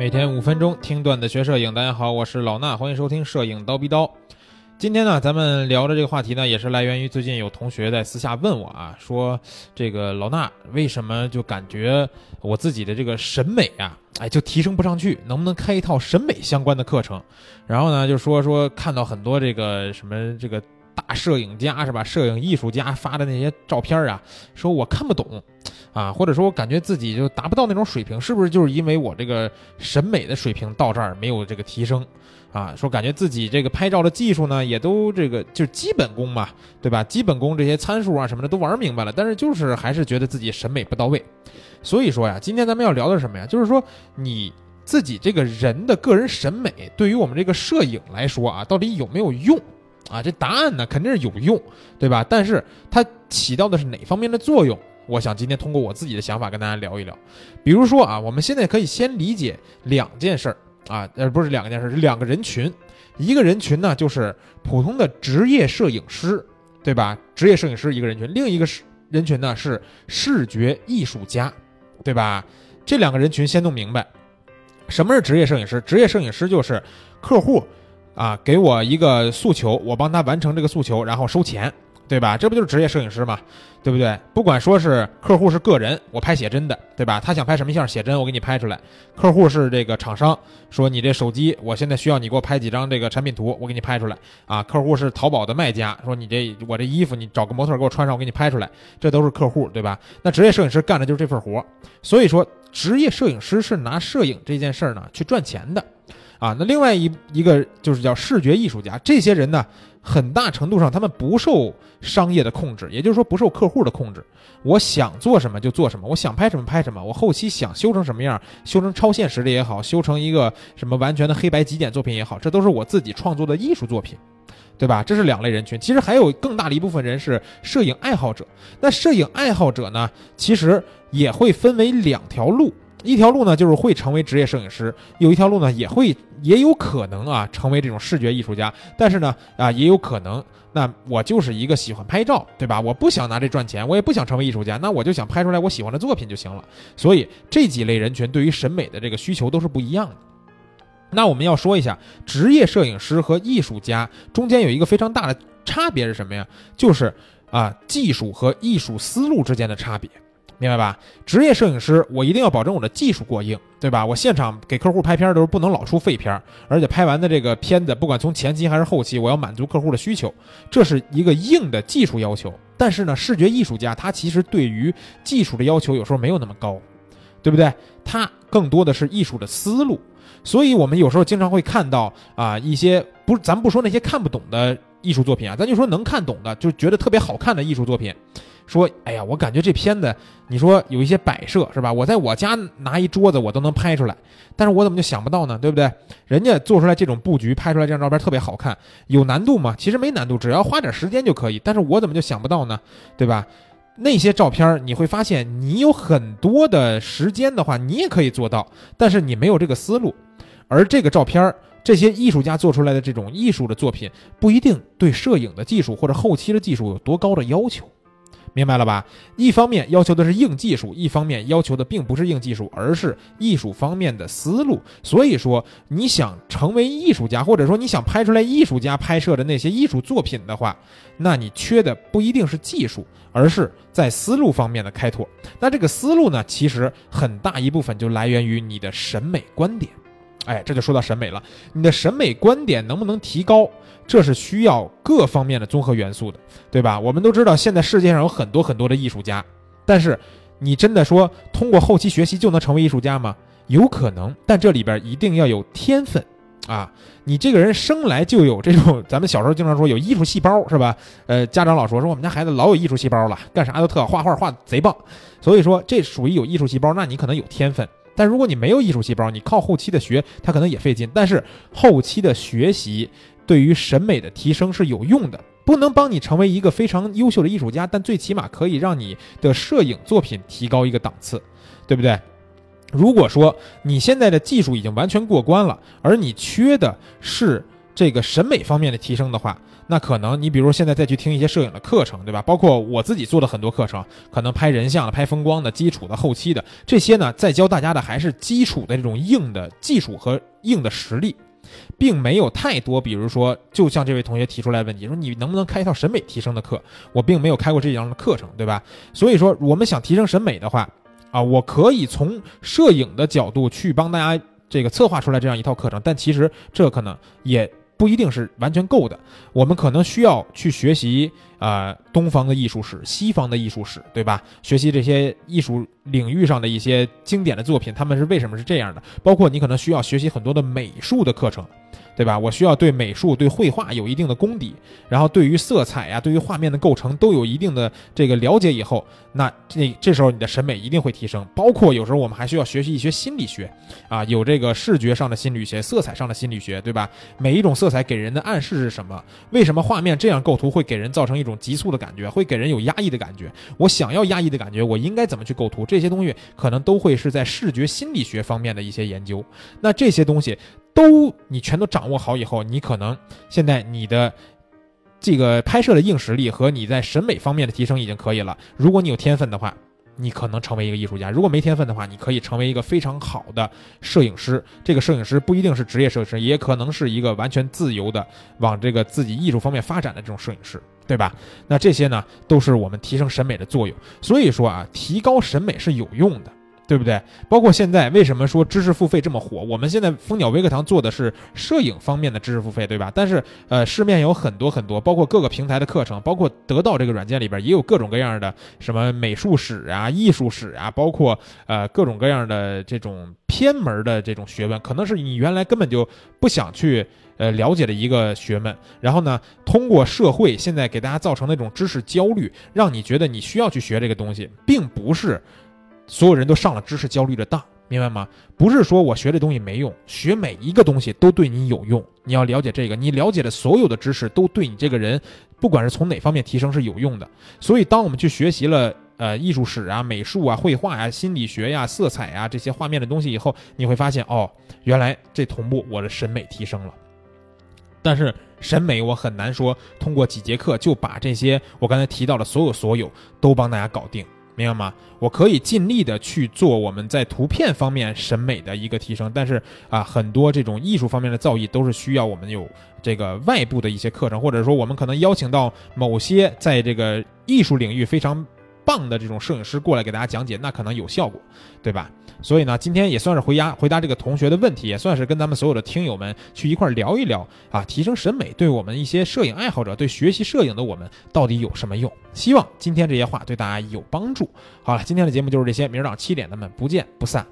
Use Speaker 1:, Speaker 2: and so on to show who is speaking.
Speaker 1: 每天五分钟听段子学摄影，大家好，我是老衲，欢迎收听摄影刀逼刀。今天呢，咱们聊的这个话题呢，也是来源于最近有同学在私下问我啊，说这个老衲为什么就感觉我自己的这个审美啊，哎，就提升不上去，能不能开一套审美相关的课程？然后呢，就说说看到很多这个什么这个。大摄影家是吧？摄影艺术家发的那些照片啊，说我看不懂，啊，或者说我感觉自己就达不到那种水平，是不是就是因为我这个审美的水平到这儿没有这个提升，啊，说感觉自己这个拍照的技术呢，也都这个就基本功嘛，对吧？基本功这些参数啊什么的都玩明白了，但是就是还是觉得自己审美不到位。所以说呀，今天咱们要聊的是什么呀？就是说你自己这个人的个人审美对于我们这个摄影来说啊，到底有没有用？啊，这答案呢肯定是有用，对吧？但是它起到的是哪方面的作用？我想今天通过我自己的想法跟大家聊一聊。比如说啊，我们现在可以先理解两件事儿啊，呃，不是两件事，是两个人群。一个人群呢就是普通的职业摄影师，对吧？职业摄影师一个人群，另一个是人群呢是视觉艺术家，对吧？这两个人群先弄明白，什么是职业摄影师？职业摄影师就是客户。啊，给我一个诉求，我帮他完成这个诉求，然后收钱，对吧？这不就是职业摄影师吗？对不对？不管说是客户是个人，我拍写真的，对吧？他想拍什么相写真，我给你拍出来。客户是这个厂商，说你这手机，我现在需要你给我拍几张这个产品图，我给你拍出来。啊，客户是淘宝的卖家，说你这我这衣服，你找个模特给我穿上，我给你拍出来。这都是客户，对吧？那职业摄影师干的就是这份活，所以说职业摄影师是拿摄影这件事儿呢去赚钱的。啊，那另外一一个就是叫视觉艺术家，这些人呢，很大程度上他们不受商业的控制，也就是说不受客户的控制。我想做什么就做什么，我想拍什么拍什么，我后期想修成什么样，修成超现实的也好，修成一个什么完全的黑白极简作品也好，这都是我自己创作的艺术作品，对吧？这是两类人群。其实还有更大的一部分人是摄影爱好者。那摄影爱好者呢，其实也会分为两条路。一条路呢，就是会成为职业摄影师；有一条路呢，也会也有可能啊，成为这种视觉艺术家。但是呢，啊，也有可能，那我就是一个喜欢拍照，对吧？我不想拿这赚钱，我也不想成为艺术家，那我就想拍出来我喜欢的作品就行了。所以这几类人群对于审美的这个需求都是不一样的。那我们要说一下，职业摄影师和艺术家中间有一个非常大的差别是什么呀？就是啊，技术和艺术思路之间的差别。明白吧？职业摄影师，我一定要保证我的技术过硬，对吧？我现场给客户拍片都是不能老出废片，而且拍完的这个片子，不管从前期还是后期，我要满足客户的需求，这是一个硬的技术要求。但是呢，视觉艺术家他其实对于技术的要求有时候没有那么高，对不对？他更多的是艺术的思路。所以我们有时候经常会看到啊一些不，咱不说那些看不懂的艺术作品啊，咱就说能看懂的，就觉得特别好看的艺术作品。说，哎呀，我感觉这片子，你说有一些摆设是吧？我在我家拿一桌子，我都能拍出来，但是我怎么就想不到呢？对不对？人家做出来这种布局，拍出来这张照片特别好看，有难度吗？其实没难度，只要花点时间就可以。但是我怎么就想不到呢？对吧？那些照片你会发现，你有很多的时间的话，你也可以做到，但是你没有这个思路。而这个照片，这些艺术家做出来的这种艺术的作品，不一定对摄影的技术或者后期的技术有多高的要求。明白了吧？一方面要求的是硬技术，一方面要求的并不是硬技术，而是艺术方面的思路。所以说，你想成为艺术家，或者说你想拍出来艺术家拍摄的那些艺术作品的话，那你缺的不一定是技术，而是在思路方面的开拓。那这个思路呢，其实很大一部分就来源于你的审美观点。哎，这就说到审美了，你的审美观点能不能提高？这是需要各方面的综合元素的，对吧？我们都知道，现在世界上有很多很多的艺术家，但是你真的说通过后期学习就能成为艺术家吗？有可能，但这里边一定要有天分啊！你这个人生来就有这种，咱们小时候经常说有艺术细胞，是吧？呃，家长老说说我们家孩子老有艺术细胞了，干啥都特好，画画画贼棒，所以说这属于有艺术细胞，那你可能有天分。但如果你没有艺术细胞，你靠后期的学，他可能也费劲。但是后期的学习。对于审美的提升是有用的，不能帮你成为一个非常优秀的艺术家，但最起码可以让你的摄影作品提高一个档次，对不对？如果说你现在的技术已经完全过关了，而你缺的是这个审美方面的提升的话，那可能你比如现在再去听一些摄影的课程，对吧？包括我自己做的很多课程，可能拍人像的、拍风光的、基础的、后期的这些呢，在教大家的还是基础的这种硬的技术和硬的实力。并没有太多，比如说，就像这位同学提出来问题，说你能不能开一套审美提升的课？我并没有开过这样的课程，对吧？所以说，我们想提升审美的话，啊，我可以从摄影的角度去帮大家这个策划出来这样一套课程，但其实这可能也不一定是完全够的，我们可能需要去学习啊东方的艺术史、西方的艺术史，对吧？学习这些艺术领域上的一些经典的作品，他们是为什么是这样的？包括你可能需要学习很多的美术的课程。对吧？我需要对美术、对绘画有一定的功底，然后对于色彩呀、对于画面的构成都有一定的这个了解以后，那这这时候你的审美一定会提升。包括有时候我们还需要学习一些心理学，啊，有这个视觉上的心理学、色彩上的心理学，对吧？每一种色彩给人的暗示是什么？为什么画面这样构图会给人造成一种急促的感觉，会给人有压抑的感觉？我想要压抑的感觉，我应该怎么去构图？这些东西可能都会是在视觉心理学方面的一些研究。那这些东西。都你全都掌握好以后，你可能现在你的这个拍摄的硬实力和你在审美方面的提升已经可以了。如果你有天分的话，你可能成为一个艺术家；如果没天分的话，你可以成为一个非常好的摄影师。这个摄影师不一定是职业摄影师，也可能是一个完全自由的往这个自己艺术方面发展的这种摄影师，对吧？那这些呢，都是我们提升审美的作用。所以说啊，提高审美是有用的。对不对？包括现在为什么说知识付费这么火？我们现在蜂鸟微课堂做的是摄影方面的知识付费，对吧？但是呃，市面有很多很多，包括各个平台的课程，包括得到这个软件里边也有各种各样的什么美术史啊、艺术史啊，包括呃各种各样的这种偏门的这种学问，可能是你原来根本就不想去呃了解的一个学问。然后呢，通过社会现在给大家造成那种知识焦虑，让你觉得你需要去学这个东西，并不是。所有人都上了知识焦虑的当，明白吗？不是说我学这东西没用，学每一个东西都对你有用。你要了解这个，你了解的所有的知识都对你这个人，不管是从哪方面提升是有用的。所以，当我们去学习了呃艺术史啊、美术啊、绘画呀、心理学呀、色彩呀这些画面的东西以后，你会发现哦，原来这同步我的审美提升了。但是审美我很难说通过几节课就把这些我刚才提到的所有所有都帮大家搞定。明白吗？我可以尽力的去做我们在图片方面审美的一个提升，但是啊，很多这种艺术方面的造诣都是需要我们有这个外部的一些课程，或者说我们可能邀请到某些在这个艺术领域非常。棒的这种摄影师过来给大家讲解，那可能有效果，对吧？所以呢，今天也算是回答回答这个同学的问题，也算是跟咱们所有的听友们去一块聊一聊啊，提升审美对我们一些摄影爱好者，对学习摄影的我们到底有什么用？希望今天这些话对大家有帮助。好了，今天的节目就是这些，明儿早上七点咱们不见不散。